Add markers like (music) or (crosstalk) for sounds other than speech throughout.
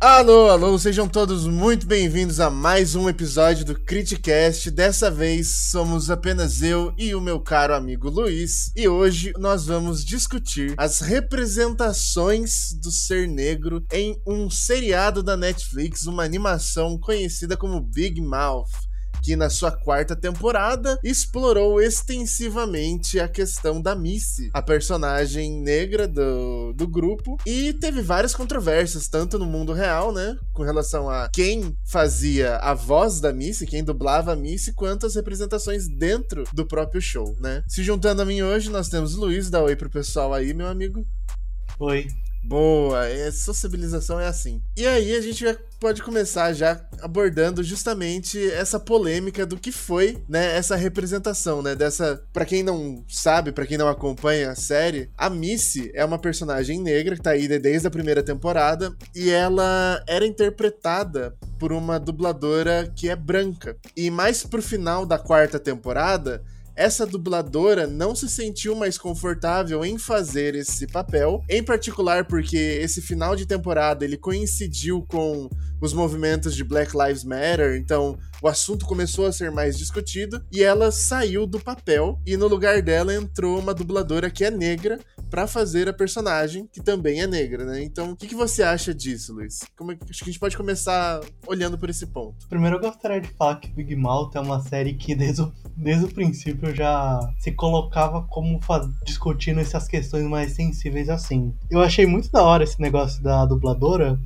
Alô, alô, sejam todos muito bem-vindos a mais um episódio do Criticast. Dessa vez somos apenas eu e o meu caro amigo Luiz, e hoje nós vamos discutir as representações do ser negro em um seriado da Netflix, uma animação conhecida como Big Mouth que na sua quarta temporada explorou extensivamente a questão da Missy, a personagem negra do, do grupo, e teve várias controvérsias, tanto no mundo real, né, com relação a quem fazia a voz da Missy, quem dublava a Missy, quanto as representações dentro do próprio show, né. Se juntando a mim hoje, nós temos o Luiz, dá oi pro pessoal aí, meu amigo. Oi. Boa, a sociabilização é assim. E aí a gente pode começar já abordando justamente essa polêmica do que foi, né, essa representação, né, dessa, para quem não sabe, para quem não acompanha a série, a Missy é uma personagem negra que tá aí desde a primeira temporada e ela era interpretada por uma dubladora que é branca. E mais pro final da quarta temporada, essa dubladora não se sentiu mais confortável em fazer esse papel, em particular porque esse final de temporada ele coincidiu com os movimentos de Black Lives Matter, então o assunto começou a ser mais discutido e ela saiu do papel e no lugar dela entrou uma dubladora que é negra para fazer a personagem que também é negra, né? Então, o que, que você acha disso, Luiz? Como, é acho que a gente pode começar olhando por esse ponto. Primeiro, eu gostaria de falar que Big Mouth é uma série que desde o, desde o princípio já se colocava como discutindo essas questões mais sensíveis assim. Eu achei muito da hora esse negócio da dubladora,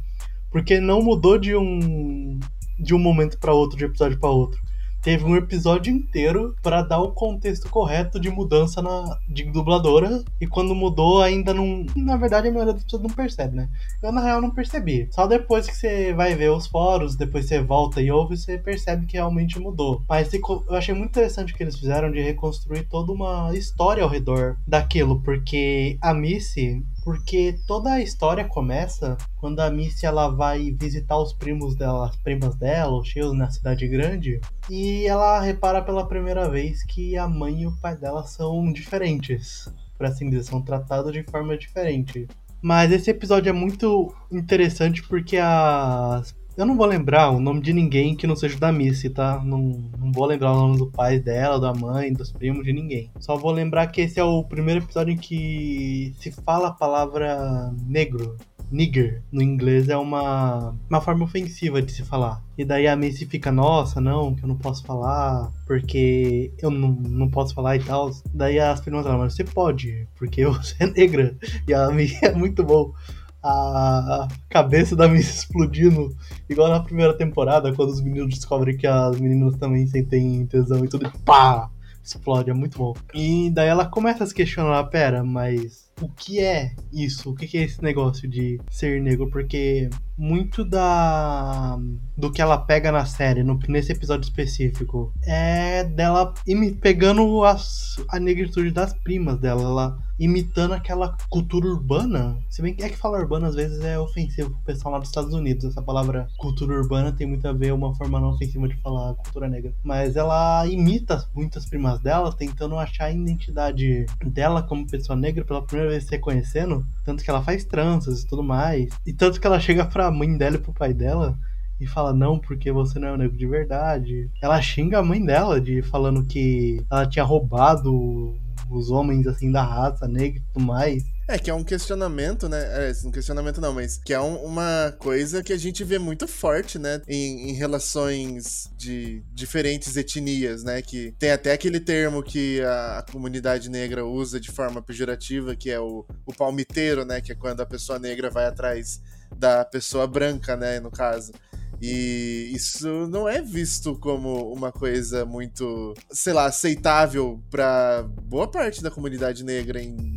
porque não mudou de um de um momento para outro, de episódio para outro teve um episódio inteiro para dar o contexto correto de mudança na, de dubladora. E quando mudou, ainda não. Na verdade, a maioria das pessoas não percebe, né? Eu, na real, não percebi. Só depois que você vai ver os fóruns, depois você volta e ouve, você percebe que realmente mudou. Mas eu achei muito interessante o que eles fizeram de reconstruir toda uma história ao redor daquilo, porque a Missy porque toda a história começa quando a Missy ela vai visitar os primos dela, as primas dela, os tios na cidade grande, e ela repara pela primeira vez que a mãe e o pai dela são diferentes, por assim dizer, são tratados de forma diferente. Mas esse episódio é muito interessante porque as eu não vou lembrar o nome de ninguém que não seja da Missy, tá? Não, não vou lembrar o nome do pai dela, da mãe, dos primos, de ninguém. Só vou lembrar que esse é o primeiro episódio em que se fala a palavra negro. Nigger, no inglês, é uma, uma forma ofensiva de se falar. E daí a Missy fica, nossa, não, que eu não posso falar, porque eu não, não posso falar e tal. Daí as primas falam, mas você pode, porque (laughs) você é negra. E a Missy é muito bom a cabeça da Miss (laughs) explodindo, igual na primeira temporada, quando os meninos descobrem que as meninas também sentem tesão e tudo, e pá! Explode, é muito bom. E daí ela começa a se questionar, pera, mas o que é isso? O que é esse negócio de ser negro? Porque muito da do que ela pega na série, no, nesse episódio específico, é dela pegando as, a negritude das primas dela, ela imitando aquela cultura urbana. Se bem que é que falar urbana às vezes é ofensivo pro pessoal lá dos Estados Unidos. Essa palavra cultura urbana tem muito a ver uma forma não ofensiva de falar cultura negra. Mas ela imita muitas primas dela, tentando achar a identidade dela como pessoa negra pela primeira vez se reconhecendo. Tanto que ela faz tranças e tudo mais. E tanto que ela chega pra mãe dela e pro pai dela e fala não porque você não é um negro de verdade. Ela xinga a mãe dela de falando que ela tinha roubado os homens assim da raça negra e tudo mais. É, que é um questionamento, né? É, um questionamento não, mas que é um, uma coisa que a gente vê muito forte, né? Em, em, relações de diferentes etnias, né? Que tem até aquele termo que a, a, comunidade negra usa de forma pejorativa, que é o, o palmiteiro, né? Que é quando a pessoa negra vai atrás da pessoa branca, né? No caso. E isso não é visto como uma coisa muito, sei lá, aceitável para boa parte da comunidade negra em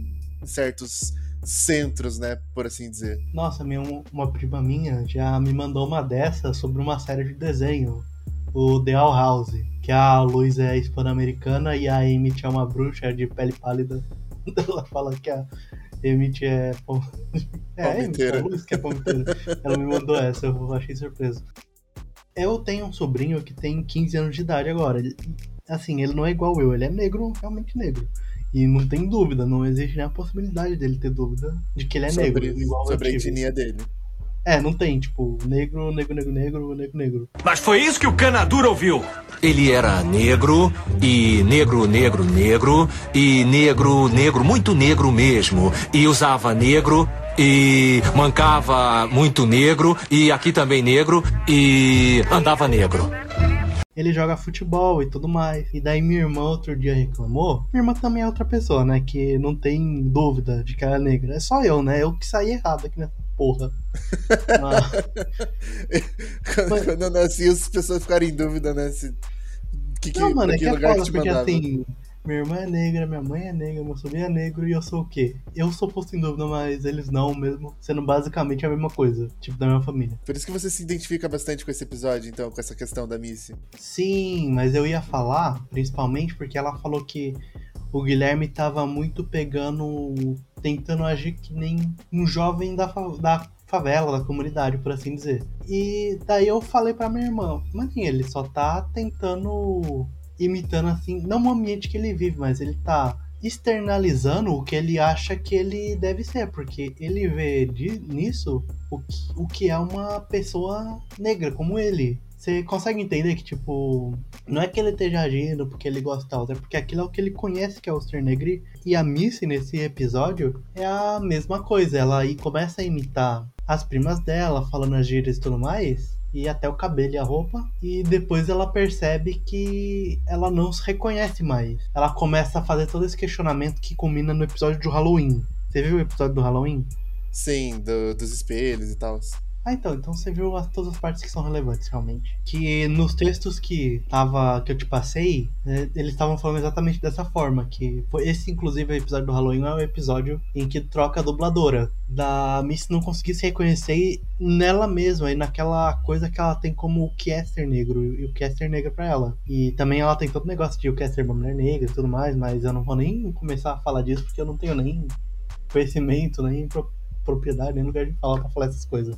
certos centros, né, por assim dizer. Nossa, minha, uma prima minha já me mandou uma dessa sobre uma série de desenho, o The All House, que a Luz é hispano-americana e a Amy é uma bruxa de pele pálida. (laughs) Ela fala que a Emmett é. (laughs) É, a Emmett, a Luz que é palmiteira. Ela me mandou essa, eu achei surpreso. Eu tenho um sobrinho que tem 15 anos de idade agora. Assim, ele não é igual eu, ele é negro, realmente negro. E não tem dúvida, não existe nem a possibilidade dele ter dúvida de que ele é sobre, negro. Igual sobre a etnia dele. É, não tem, tipo, negro, negro, negro, negro, negro, negro. Mas foi isso que o Canadura ouviu. Ele era negro e negro, negro, negro e negro, negro, muito negro mesmo. E usava negro e mancava muito negro e aqui também negro e andava negro. Ele joga futebol e tudo mais. E daí minha irmã outro dia reclamou. Minha irmã também é outra pessoa, né? Que não tem dúvida de que ela é negra. É só eu, né? Eu que saí errado aqui nessa porra. (laughs) Ah. Quando eu nasci, as pessoas ficaram em dúvida, né? Se... Que, que, não, mano, é que, é foda, porque assim, minha irmã é negra, minha mãe é negra, meu sobrinho é negro e eu sou o quê? Eu sou posto em dúvida, mas eles não, mesmo sendo basicamente a mesma coisa, tipo da minha família. Por isso que você se identifica bastante com esse episódio, então, com essa questão da Missy. Sim, mas eu ia falar, principalmente porque ela falou que o Guilherme tava muito pegando, tentando agir que nem um jovem da, da favela, da comunidade, por assim dizer. E daí eu falei pra minha irmã, mas ele só tá tentando imitando assim, não o ambiente que ele vive, mas ele tá externalizando o que ele acha que ele deve ser, porque ele vê de, nisso o que, o que é uma pessoa negra como ele. Você consegue entender que, tipo, não é que ele esteja agindo porque ele gosta tal, é porque aquilo é o que ele conhece que é o ser negro. E a Missy, nesse episódio, é a mesma coisa. Ela aí começa a imitar as primas dela, falando as gírias e tudo mais e até o cabelo e a roupa. E depois ela percebe que ela não se reconhece mais. Ela começa a fazer todo esse questionamento que culmina no episódio do Halloween. Você viu o episódio do Halloween? Sim, do, dos espelhos e tal. Ah, então, então você viu as, todas as partes que são relevantes, realmente. Que nos textos que, tava, que eu te passei, né, eles estavam falando exatamente dessa forma. Que foi esse, inclusive, o episódio do Halloween é o episódio em que troca a dubladora. Da Miss não conseguir se reconhecer nela mesma e naquela coisa que ela tem como o que é ser negro e o que é ser negra pra ela. E também ela tem todo negócio de o que é ser uma mulher negra e tudo mais, mas eu não vou nem começar a falar disso porque eu não tenho nem conhecimento, nem propriedade, nem lugar de falar pra falar essas coisas.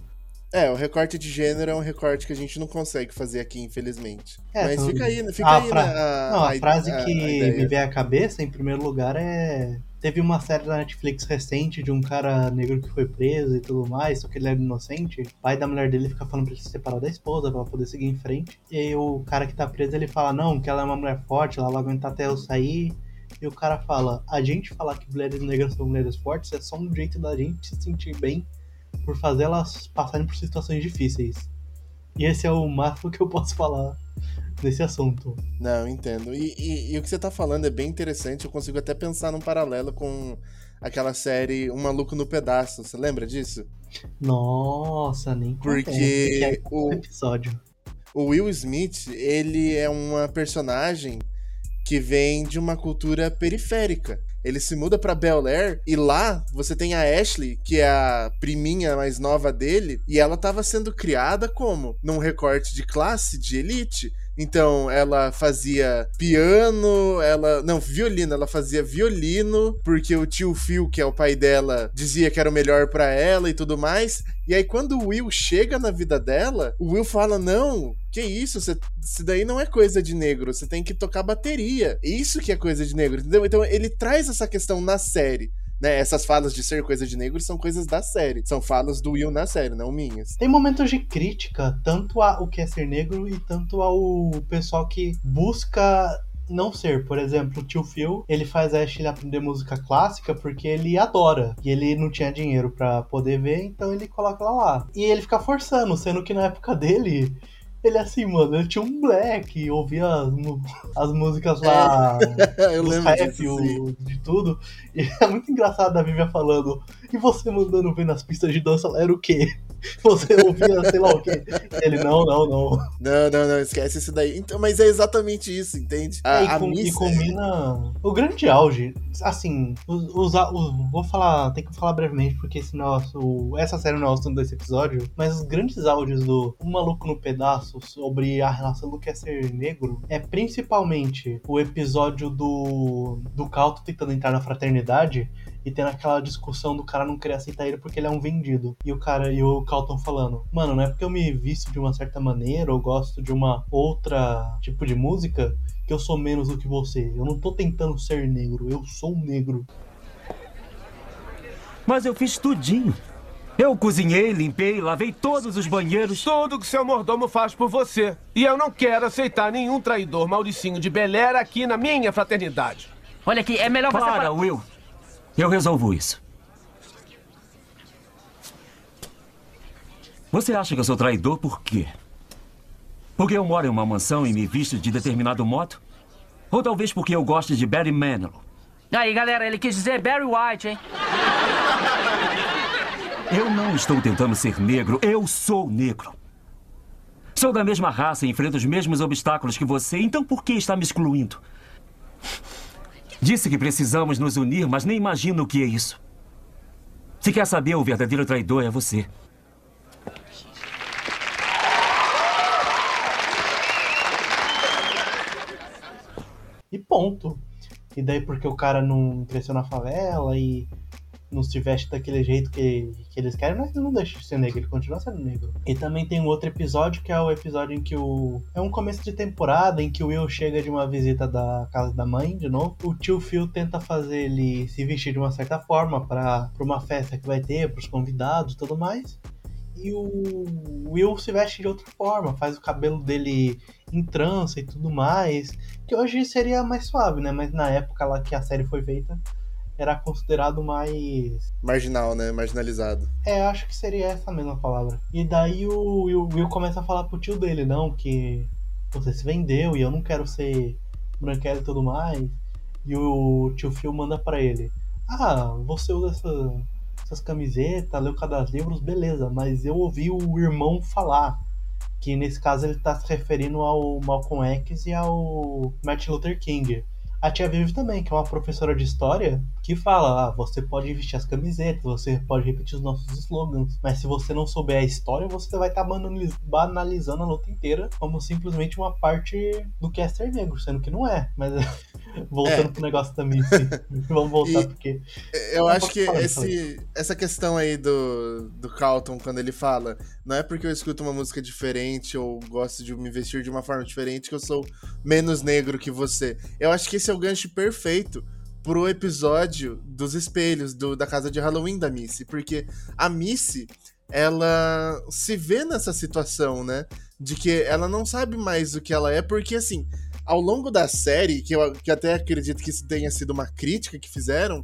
É, o recorte de gênero é um recorte que a gente não consegue fazer aqui, infelizmente. É, Mas fica aí, fica a aí fra... a, não, a, a frase a, que me vem à cabeça, em primeiro lugar, é. Teve uma série da Netflix recente de um cara negro que foi preso e tudo mais, só que ele era inocente. O pai da mulher dele fica falando pra ele se separar da esposa pra poder seguir em frente. E o cara que tá preso ele fala: Não, que ela é uma mulher forte, ela vai aguentar até eu sair. E o cara fala: A gente falar que mulheres negras são mulheres fortes é só um jeito da gente se sentir bem por fazer elas passarem por situações difíceis. E esse é o máximo que eu posso falar nesse assunto. Não, entendo. E, e, e, o que você tá falando é bem interessante. Eu consigo até pensar num paralelo com aquela série Um Maluco no Pedaço. Você lembra disso? Nossa, nem Porque é o episódio. O Will Smith, ele é uma personagem que vem de uma cultura periférica. Ele se muda para Bel Air e lá você tem a Ashley, que é a priminha mais nova dele, e ela estava sendo criada como? Num recorte de classe, de elite. Então, ela fazia piano, ela. Não, violino. Ela fazia violino, porque o tio Phil, que é o pai dela, dizia que era o melhor para ela e tudo mais. E aí, quando o Will chega na vida dela, o Will fala: Não, que isso? Você, isso daí não é coisa de negro. Você tem que tocar bateria. Isso que é coisa de negro, entendeu? Então, ele traz essa questão na série né, essas falas de ser coisa de negro são coisas da série. São falas do Will na série, não minhas. Tem momentos de crítica, tanto ao que é ser negro e tanto ao pessoal que busca não ser. Por exemplo, o tio Phil, ele faz a Ashley aprender música clássica porque ele adora. E ele não tinha dinheiro para poder ver, então ele coloca ela lá. E ele fica forçando, sendo que na época dele ele assim, mano, ele tinha um black, ouvia as, as músicas lá, é, (laughs) eu lembro rap, disso, o, de tudo. E (laughs) é muito engraçado a Vivian falando, e você mandando ver nas pistas de dança era o quê? (laughs) Você ouvia, sei lá o quê. Ele, não, não, não. Não, não, não, esquece isso daí. Então, mas é exatamente isso, entende? A, é, e, a com, e combina o grande auge. Assim, os, os, os, vou falar, tem que falar brevemente, porque esse nosso, essa série não é o assunto desse episódio, mas os grandes áudios do Um Maluco no Pedaço sobre a relação do que é ser negro é principalmente o episódio do, do Calto tentando entrar na fraternidade e tendo aquela discussão do cara não querer aceitar ele porque ele é um vendido. E o cara e o Calton falando: "Mano, não é porque eu me visto de uma certa maneira ou gosto de uma outra tipo de música que eu sou menos do que você. Eu não tô tentando ser negro, eu sou negro." Mas eu fiz tudinho. Eu cozinhei, limpei, lavei todos os banheiros. Tudo que seu mordomo faz por você. E eu não quero aceitar nenhum traidor Mauricinho de Belera aqui na minha fraternidade. Olha aqui, é melhor você... Para, Will. Eu resolvo isso. Você acha que eu sou traidor por quê? Porque eu moro em uma mansão e me visto de determinado modo? Ou talvez porque eu gosto de Barry Manilow? Aí, galera, ele quis dizer Barry White, hein? Eu não estou tentando ser negro, eu sou negro. Sou da mesma raça e enfrento os mesmos obstáculos que você, então por que está me excluindo? Disse que precisamos nos unir, mas nem imagino o que é isso. Se quer saber, o verdadeiro traidor é você. E ponto. E daí porque o cara não cresceu na favela e não se veste daquele jeito que, que eles querem, mas ele não deixa de ser negro, ele continua sendo negro. E também tem um outro episódio que é o episódio em que o. É um começo de temporada em que o Will chega de uma visita da casa da mãe, de novo. O tio Phil tenta fazer ele se vestir de uma certa forma para uma festa que vai ter, para os convidados e tudo mais. E o Will se veste de outra forma, faz o cabelo dele em trança e tudo mais. Que hoje seria mais suave, né? Mas na época lá que a série foi feita, era considerado mais. Marginal, né? Marginalizado. É, acho que seria essa mesma palavra. E daí o Will, Will começa a falar pro tio dele, não, que você se vendeu e eu não quero ser branquelo e tudo mais. E o tio Phil manda para ele: Ah, você usa essa, essas camisetas, leu cada livros, beleza, mas eu ouvi o irmão falar. Que nesse caso ele tá se referindo ao Malcolm X e ao Martin Luther King. A tia Vivi também, que é uma professora de história, que fala: ah, você pode vestir as camisetas, você pode repetir os nossos slogans, mas se você não souber a história, você vai estar tá banalizando a luta inteira como simplesmente uma parte do que é ser negro, sendo que não é. Mas voltando é. pro negócio da Missy, (laughs) vamos voltar e porque. Eu acho que esse, essa questão aí do, do Calton, quando ele fala, não é porque eu escuto uma música diferente ou gosto de me vestir de uma forma diferente que eu sou menos negro que você. Eu acho que esse esse é o gancho perfeito pro episódio dos espelhos do, da casa de Halloween da Missy, porque a Missy ela se vê nessa situação, né? De que ela não sabe mais o que ela é, porque assim, ao longo da série, que eu que até acredito que isso tenha sido uma crítica que fizeram,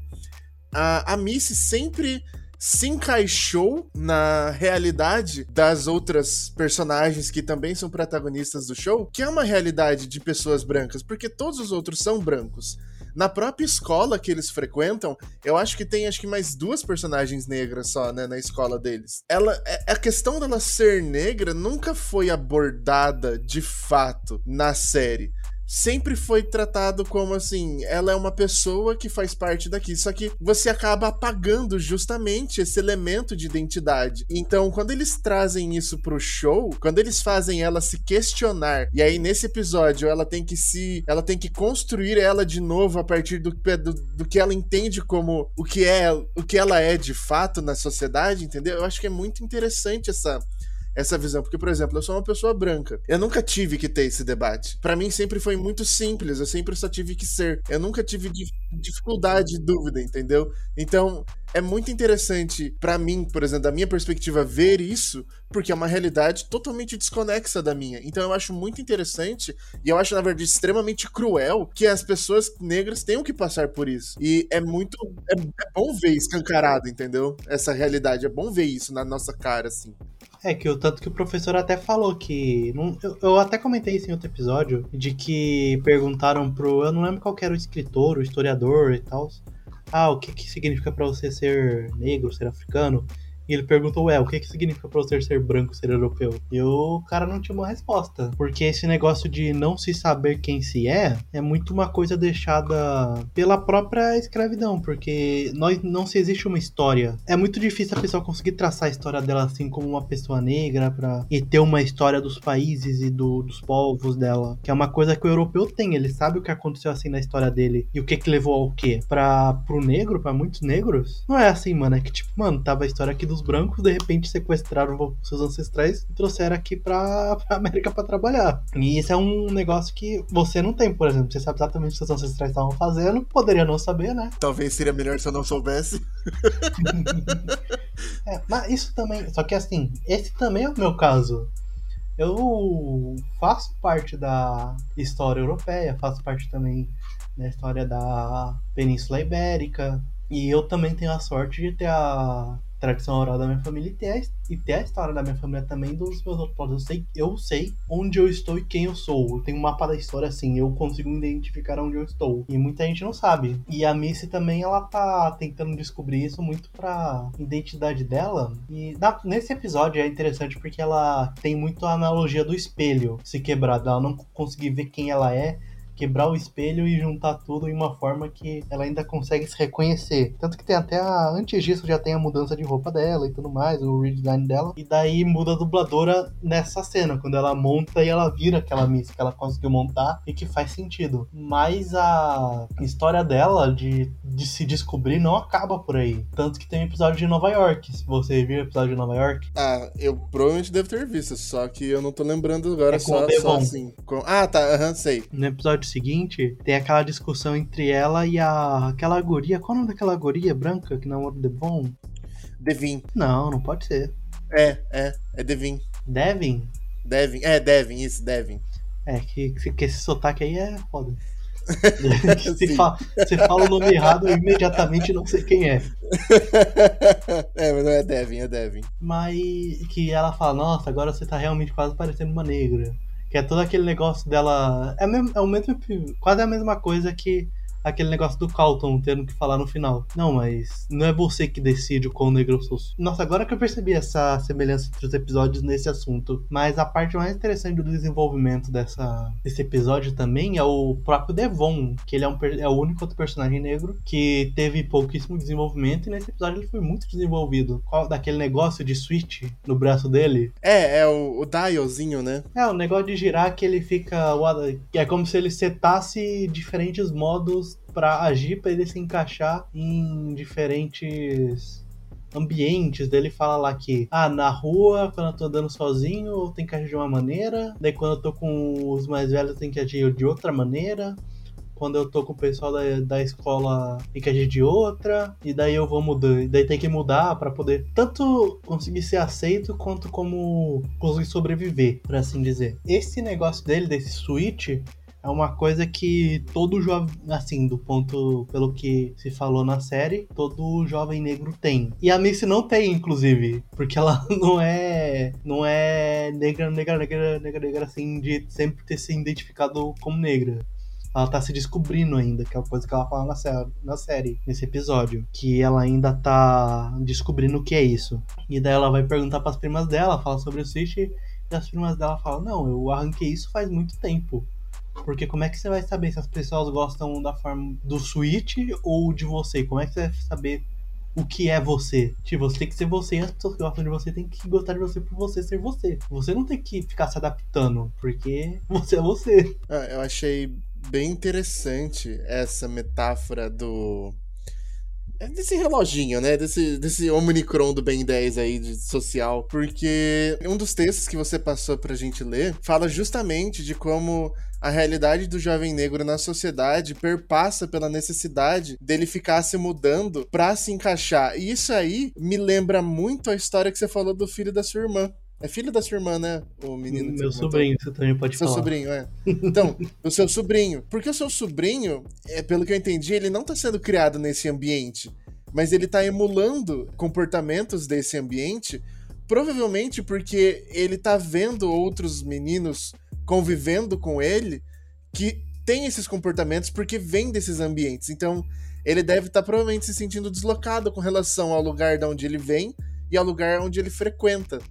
a, a Missy sempre se encaixou na realidade das outras personagens que também são protagonistas do show, que é uma realidade de pessoas brancas, porque todos os outros são brancos. Na própria escola que eles frequentam, eu acho que tem acho que mais duas personagens negras só, né, na escola deles. Ela é, a questão dela ser negra nunca foi abordada de fato na série sempre foi tratado como assim, ela é uma pessoa que faz parte daqui, só que você acaba apagando justamente esse elemento de identidade. Então, quando eles trazem isso pro show, quando eles fazem ela se questionar, e aí nesse episódio ela tem que se, ela tem que construir ela de novo a partir do, do, do que ela entende como o que é, o que ela é de fato na sociedade, entendeu? Eu acho que é muito interessante essa essa visão. Porque, por exemplo, eu sou uma pessoa branca. Eu nunca tive que ter esse debate. Para mim sempre foi muito simples. Eu sempre só tive que ser. Eu nunca tive dificuldade, dúvida, entendeu? Então, é muito interessante para mim, por exemplo, da minha perspectiva, ver isso, porque é uma realidade totalmente desconexa da minha. Então eu acho muito interessante e eu acho, na verdade, extremamente cruel que as pessoas negras tenham que passar por isso. E é muito. É, é bom ver escancarado, entendeu? Essa realidade. É bom ver isso na nossa cara, assim. É, que o tanto que o professor até falou que. Não, eu, eu, até comentei isso em outro episódio, de que perguntaram pro. Eu não lembro qual era o escritor, o historiador e tal. Ah, o que, que significa para você ser negro, ser africano? Ele perguntou, ué, o que, que significa pra você ser branco, ser europeu? E o cara não tinha uma resposta. Porque esse negócio de não se saber quem se é, é muito uma coisa deixada pela própria escravidão. Porque nós, não se existe uma história. É muito difícil a pessoa conseguir traçar a história dela assim como uma pessoa negra pra, e ter uma história dos países e do, dos povos dela. Que é uma coisa que o europeu tem. Ele sabe o que aconteceu assim na história dele. E o que que levou ao quê? Pra, pro negro, para muitos negros, não é assim, mano. É que tipo, mano, tava a história aqui do dos brancos, de repente sequestraram seus ancestrais e trouxeram aqui pra, (laughs) pra América para trabalhar. E isso é um negócio que você não tem, por exemplo. Você sabe exatamente o que seus ancestrais estavam fazendo, poderia não saber, né? Talvez seria melhor se eu não soubesse. (laughs) É, mas isso também. Só que assim, esse também é o meu caso. Eu faço parte da história europeia, faço parte também da história da Península Ibérica. E eu também tenho a sorte de ter a tradição oral da minha família e ter, a, e ter a história da minha família também dos meus outros. Eu sei, eu sei onde eu estou e quem eu sou. Eu tenho um mapa da história assim, eu consigo identificar onde eu estou. E muita gente não sabe. E a Missy também, ela tá tentando descobrir isso muito pra identidade dela. E na, nesse episódio é interessante porque ela tem muito a analogia do espelho se quebrar, ela não conseguir ver quem ela é quebrar o espelho e juntar tudo em uma forma que ela ainda consegue se reconhecer. Tanto que tem até a. Antes disso já tem a mudança de roupa dela e tudo mais, o redesign dela. E daí muda a dubladora nessa cena, quando ela monta e ela vira aquela Miss que ela conseguiu montar e que faz sentido. Mas a história dela de, de se descobrir não acaba por aí. Tanto que tem um episódio de Nova York. Se você viu o episódio de Nova York. Ah, eu provavelmente devo ter visto, só que eu não tô lembrando agora É só, só assim. Com- Ah, tá, aham, sei. No episódio seguinte, tem aquela discussão entre ela e a aquela guria. Qual é o nome daquela guria branca que namora o Devon? Devin. Não, não pode ser. É, é, é Devin. Devin? Devin, é, Devin, isso, Devin. É, que, que, esse sotaque aí é foda. (laughs) (laughs) se, você fala o nome errado, eu imediatamente não sei quem é. (laughs) é, mas não é Devin, é Devin. Mas que ela fala, nossa, agora você tá realmente quase parecendo uma negra. Que é todo aquele negócio dela. É, mesmo, é o mesmo. Quase a mesma coisa que aquele negócio do Calton tendo que falar no final. Não, mas não é você que decide o quão negro eu sou. Nossa, agora que eu percebi essa semelhança entre os episódios nesse assunto. Mas a parte mais interessante do desenvolvimento dessa, desse episódio também é o próprio Devon, que ele é, um, é o único outro personagem negro que teve pouquíssimo desenvolvimento e nesse episódio ele foi muito desenvolvido. Qual, daquele negócio de switch no braço dele. É, é o, o dialzinho, né? É, o negócio de girar que ele fica. É como se ele setasse diferentes modos pra agir, pra ele se encaixar em diferentes ambientes. Daí ele fala lá que, ah, na rua, quando eu tô andando sozinho, eu tenho que agir de uma maneira. Daí quando eu tô com os mais velhos, eu tenho que agir de outra maneira. Quando eu tô com o pessoal da, da escola, tem que agir de outra. E daí eu vou mudando. Daí tem que mudar pra poder tanto conseguir ser aceito quanto como conseguir sobreviver, por assim dizer. Esse negócio dele, desse switch, é uma coisa que todo jovem, assim, do ponto pelo que se falou na série, todo jovem negro tem. E a Missy não tem, inclusive, porque ela (laughs) não é não é negra, negra, negra, negra, negra assim de sempre ter se identificado como negra. Ela tá se descobrindo ainda, que é a coisa que ela fala na série, na série, nesse episódio. Que ela ainda tá descobrindo o que é isso. E daí ela vai perguntar pras primas dela, fala sobre o Switch, e as primas dela falam, não, eu arranquei isso faz muito tempo. Porque como é que você vai saber se as pessoas gostam da forma do Switch ou de você? Como é que você vai saber o que é você? Tipo, você tem que ser você e as pessoas que gostam de você têm que gostar de você por você ser você. Você não tem que ficar se adaptando, porque (laughs) você é você. Ah, eu achei bem interessante essa metáfora do. É Desse reloginho, né? Desse, desse Omnicron do Ben 10 aí de social. Porque um dos textos que você passou pra gente ler fala justamente de como a realidade do jovem negro na sociedade perpassa pela necessidade dele ficar se mudando pra se encaixar. E isso aí me lembra muito a história que você falou do filho da sua irmã. É filho da sua irmã, né? O menino Meu sobrinho, você também pode Seu falar. sobrinho, é. Então, o seu sobrinho. Porque o seu sobrinho, é, pelo que eu entendi, ele não tá sendo criado nesse ambiente. Mas ele tá emulando comportamentos desse ambiente, provavelmente porque ele tá vendo outros meninos convivendo com ele que tem esses comportamentos porque vem desses ambientes. Então, ele deve estar provavelmente se sentindo deslocado com relação ao lugar de onde ele vem e ao lugar onde ele frequenta.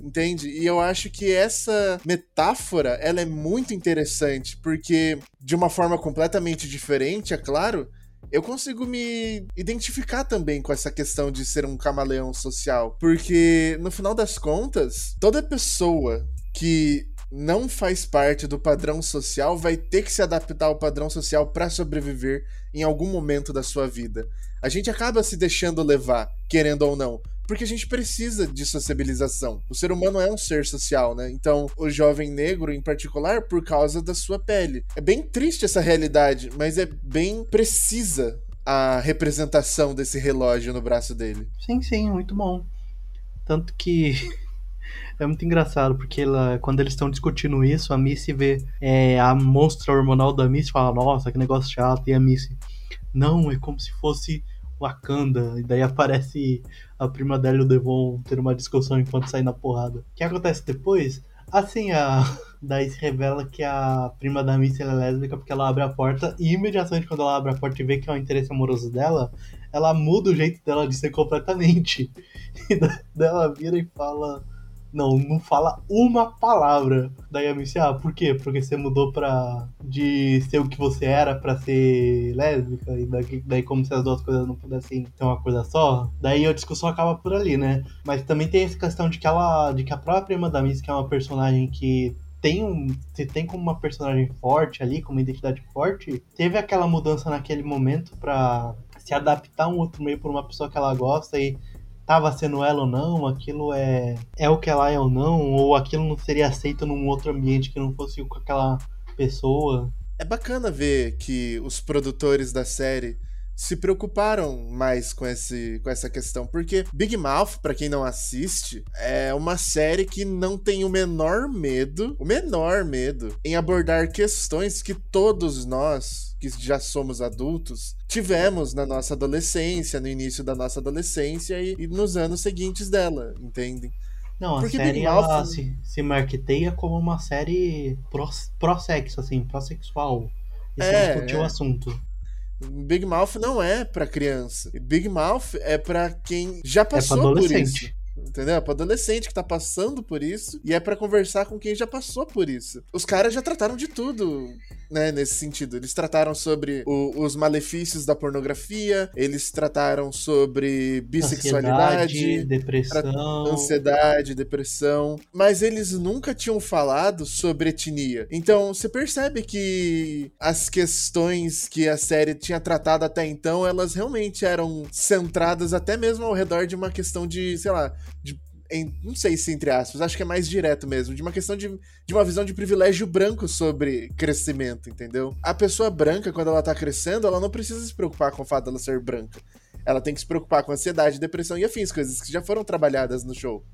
Entende? E eu acho que essa metáfora, ela é muito interessante, porque de uma forma completamente diferente, é claro, eu consigo me identificar também com essa questão de ser um camaleão social, porque no final das contas, toda pessoa que não faz parte do padrão social vai ter que se adaptar ao padrão social para sobreviver em algum momento da sua vida. A gente acaba se deixando levar, querendo ou não, porque a gente precisa de sociabilização. O ser humano é um ser social, né? Então, o jovem negro, em particular, por causa da sua pele. É bem triste essa realidade, mas é bem precisa a representação desse relógio no braço dele. Sim, sim, muito bom. Tanto que (laughs) é muito engraçado, porque ela, quando eles estão discutindo isso, a Missy vê é, a monstra hormonal da Missy e fala, nossa, que negócio chato, e a Missy, não, é como se fosse Wakanda, e daí aparece a prima dela e o Devon ter uma discussão enquanto saem na porrada. O que acontece depois? Assim, a... (laughs) daí se revela que a prima da Missy é lésbica porque ela abre a porta e imediatamente quando ela abre a porta e vê que é o interesse amoroso dela, ela muda o jeito dela de ser completamente. (laughs) E daí ela vira e fala. Não, não fala uma palavra. Daí a Missy, ah, por quê? Porque você mudou pra. de ser o que você era pra ser lésbica. E daí, daí como se as duas coisas não pudessem ter uma coisa só. Daí a discussão acaba por ali, né? Mas também tem essa questão de que ela. de que a própria prima da Missy, que é uma personagem que tem um. Se tem como uma personagem forte ali, com uma identidade forte, teve aquela mudança naquele momento pra se adaptar a um outro meio por uma pessoa que ela gosta e tava sendo ela ou não, aquilo é, é o que ela é ou não, ou aquilo não seria aceito num outro ambiente que não fosse com aquela pessoa. É bacana ver que os produtores da série se preocuparam mais com, esse, com essa questão, porque Big Mouth, para quem não assiste, é uma série que não tem o menor medo, o menor medo em abordar questões que todos nós que já somos adultos, tivemos na nossa adolescência, no início da nossa adolescência e, e nos anos seguintes dela, entendem? Não, a Porque série Mouth- se, se marketeia como uma série pró- pró-sexo, assim, pró-sexual. E É, se discutir é. o assunto. Big Mouth não é pra criança. Big Mouth é pra quem já É passou por isso. Entendeu? É pra adolescente que tá passando por isso e é pra conversar com quem já passou por isso. Os caras já trataram de tudo, né, nesse sentido. Eles trataram sobre o- os malefícios da pornografia, eles trataram sobre bissexualidade, Ansiedade, depressão. ansiedade, depressão, mas eles nunca tinham falado sobre etnia. Então, você percebe que as questões que a série tinha tratado até então, elas realmente eram centradas até mesmo ao redor de uma questão de, sei lá, de em- não sei se entre aspas, acho que é mais direto mesmo, de uma questão de, de uma visão de privilégio branco sobre crescimento, entendeu? A pessoa branca, quando ela tá crescendo, ela não precisa se preocupar com o fato dela ser branca. Ela tem que se preocupar com ansiedade, depressão e afins, coisas que já foram trabalhadas no show.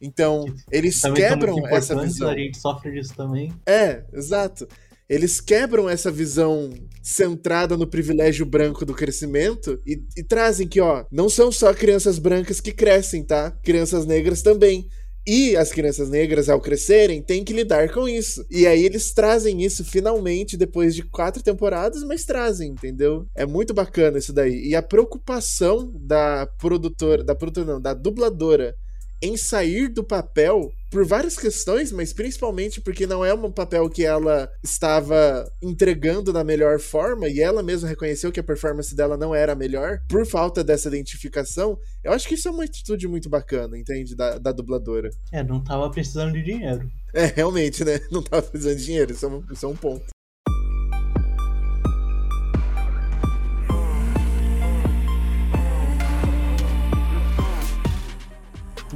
Então, eles Também quebram essa visão. A gente sofre disso também. É, exato. Eles quebram essa visão centrada no privilégio branco do crescimento e, e trazem que, ó, não são só crianças brancas que crescem, tá? Crianças negras também. E as crianças negras, ao crescerem, têm que lidar com isso. E aí eles trazem isso finalmente, depois de quatro temporadas, mas trazem, entendeu? É muito bacana isso daí. E a preocupação da produtora, da produtora não, da dubladora em sair do papel por várias questões, mas principalmente porque não é um papel que ela estava entregando da melhor forma e ela mesma reconheceu que a performance dela não era a melhor por falta dessa identificação. Eu acho que isso é uma atitude muito bacana, entende? Da, da dubladora. É, não tava precisando de dinheiro. É, realmente, né? (laughs) Não tava precisando de dinheiro, isso é um, isso é um ponto.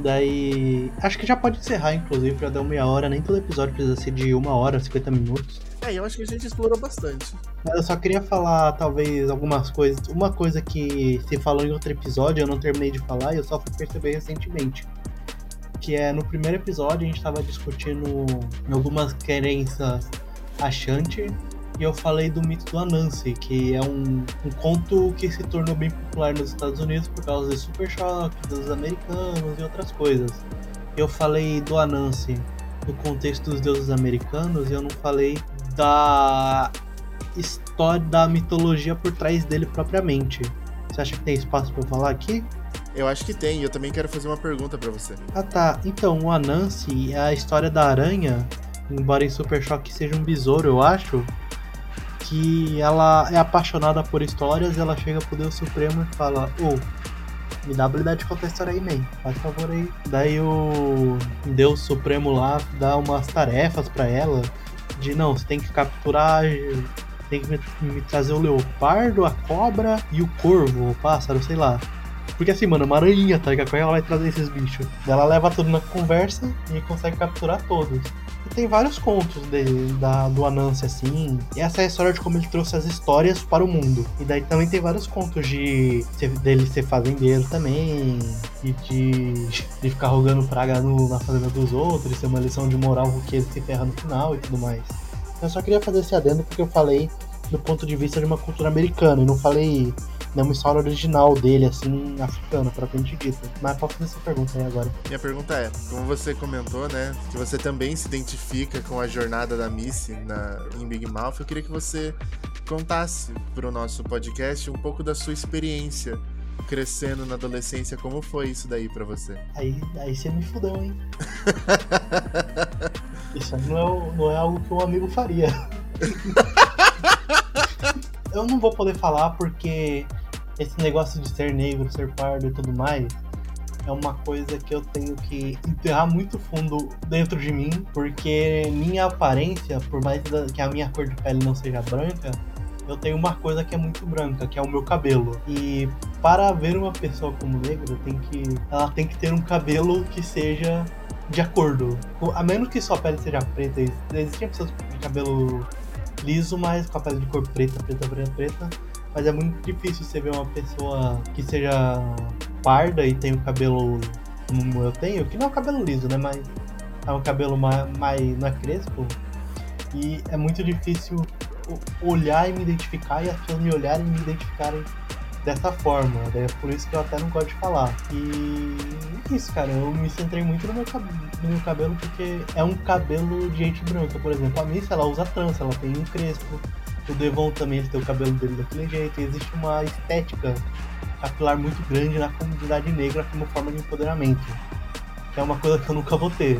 Daí. Acho que já pode encerrar, inclusive, já deu meia hora, nem todo episódio precisa ser de uma hora, 50 minutos. É, eu acho que a gente explorou bastante. Mas eu só queria falar, talvez, algumas coisas. Uma coisa que se falou em outro episódio, eu não terminei de falar e eu só fui perceber recentemente. Que é no primeiro episódio a gente tava discutindo algumas crenças achantes e eu falei do mito do Anansi, que é um, um conto que se tornou bem popular nos Estados Unidos por causa de Super Choque, dos americanos e outras coisas. Eu falei do Anansi no contexto dos deuses americanos e eu não falei da história da mitologia por trás dele propriamente. Você acha que tem espaço eu falar aqui? Eu acho que tem, e eu também quero fazer uma pergunta pra você. Ah tá, então o Anansi é a história da aranha, embora em Super Choque seja um besouro, eu acho, que ela é apaixonada por histórias, ela chega pro Deus Supremo e fala, ô, me dá a habilidade de contar história aí, man, faz favor aí. Daí o Deus Supremo lá dá umas tarefas pra ela, de não, você tem que capturar, tem que me, trazer o leopardo, a cobra e o corvo, o pássaro, sei lá. Porque assim, mano, uma aranha, tá ligado? Como é ela vai trazer esses bichos? Ela leva tudo na conversa e consegue capturar todos. Tem vários contos dele, da, do Anansi, assim. E essa é a história de como ele trouxe as histórias para o mundo. E daí também tem vários contos de dele ser fazendeiro também. E de, de ficar rogando praga no, na fazenda dos outros, ser uma lição de moral porque ele se ferra no final e tudo mais. Eu só queria fazer esse adendo porque eu falei do ponto de vista de uma cultura americana e não falei né, uma história original dele, assim, africana, propriamente dita. Mas pode fazer essa pergunta aí agora. Minha pergunta é, como você comentou, né, que você também se identifica com a jornada da Missy na, em Big Mouth, eu queria que você contasse para o nosso podcast um pouco da sua experiência crescendo na adolescência, como foi isso daí para você? Aí, aí você me fudeu, hein? (laughs) isso não é, não é algo que um amigo faria. (laughs) eu não vou poder falar porque esse negócio de ser negro, ser pardo e tudo mais é uma coisa que eu tenho que enterrar muito fundo dentro de mim, porque minha aparência, por mais que a minha cor de pele não seja branca, eu tenho uma coisa que é muito branca, que é o meu cabelo. E para ver uma pessoa como negra, tem que, ela tem que ter um cabelo que seja de acordo. A menos que sua pele seja preta, existem pessoas de cabelo liso, mas com a pele de cor preta, preta, preta, preta. Mas é muito difícil você ver uma pessoa que seja parda e tem o cabelo como eu tenho, que não é um cabelo liso, né? Mas é um cabelo mais, mais é crespo. E é muito difícil olhar e me identificar e as pessoas me olharem e me identificarem dessa forma. É por isso que eu até não gosto de falar. E é isso, cara, eu me centrei muito no meu, no meu cabelo porque é um cabelo de gente branca, por exemplo. A Miss, ela usa trança, ela tem um crespo. O Devon também ele tem o cabelo dele daquele jeito. E existe uma estética capilar muito grande na comunidade negra como forma de empoderamento. Que é uma coisa que eu nunca vou ter.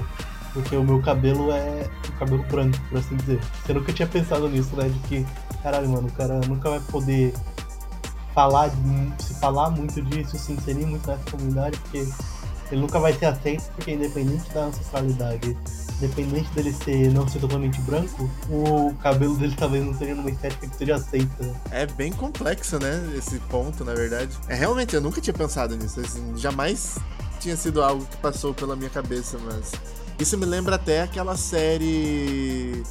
Porque o meu cabelo é o cabelo branco, por assim dizer. Eu nunca tinha pensado nisso, né? De que, caralho, mano, o cara nunca vai poder falar, se falar muito disso, se inserir muito nessa comunidade, porque ele nunca vai ser aceito, porque independente da ancestralidade, independente dele ser não ser totalmente branco, o cabelo dele talvez não seja numa estética que seja aceita. É bem complexo, né? Esse ponto, na verdade. É realmente, eu nunca tinha pensado nisso. Assim, jamais tinha sido algo que passou pela minha cabeça, mas. Isso me lembra até aquela série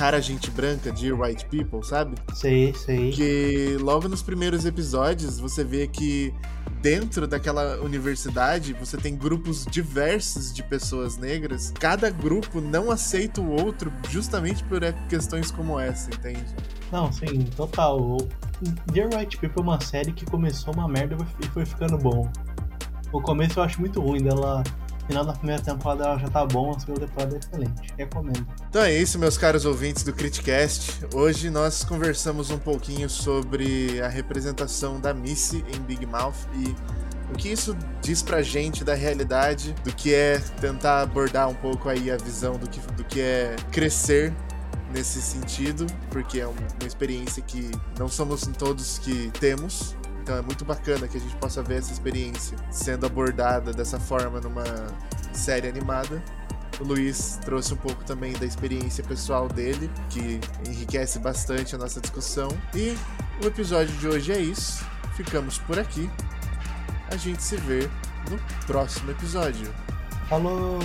cara gente branca de White People, sabe? Sei, sei. Que logo nos primeiros episódios você vê que dentro daquela universidade você tem grupos diversos de pessoas negras. Cada grupo não aceita o outro justamente por questões como essa, entende? Não, sim, total. Dear White People é uma série que começou uma merda e foi ficando bom. O começo eu acho muito ruim dela final da primeira temporada ela já tá bom, a segunda temporada é excelente. Recomendo. Então é isso, meus caros ouvintes do Criticast. Hoje nós conversamos um pouquinho sobre a representação da Missy em Big Mouth e o que isso diz pra gente da realidade, do que é tentar abordar um pouco aí a visão do que, do que é crescer nesse sentido, porque é uma experiência que não somos todos que temos, então é muito bacana que a gente possa ver essa experiência sendo abordada dessa forma numa série animada. O Luiz trouxe um pouco também da experiência pessoal dele, que enriquece bastante a nossa discussão. E o episódio de hoje é isso. Ficamos por aqui. A gente se vê no próximo episódio. Falou!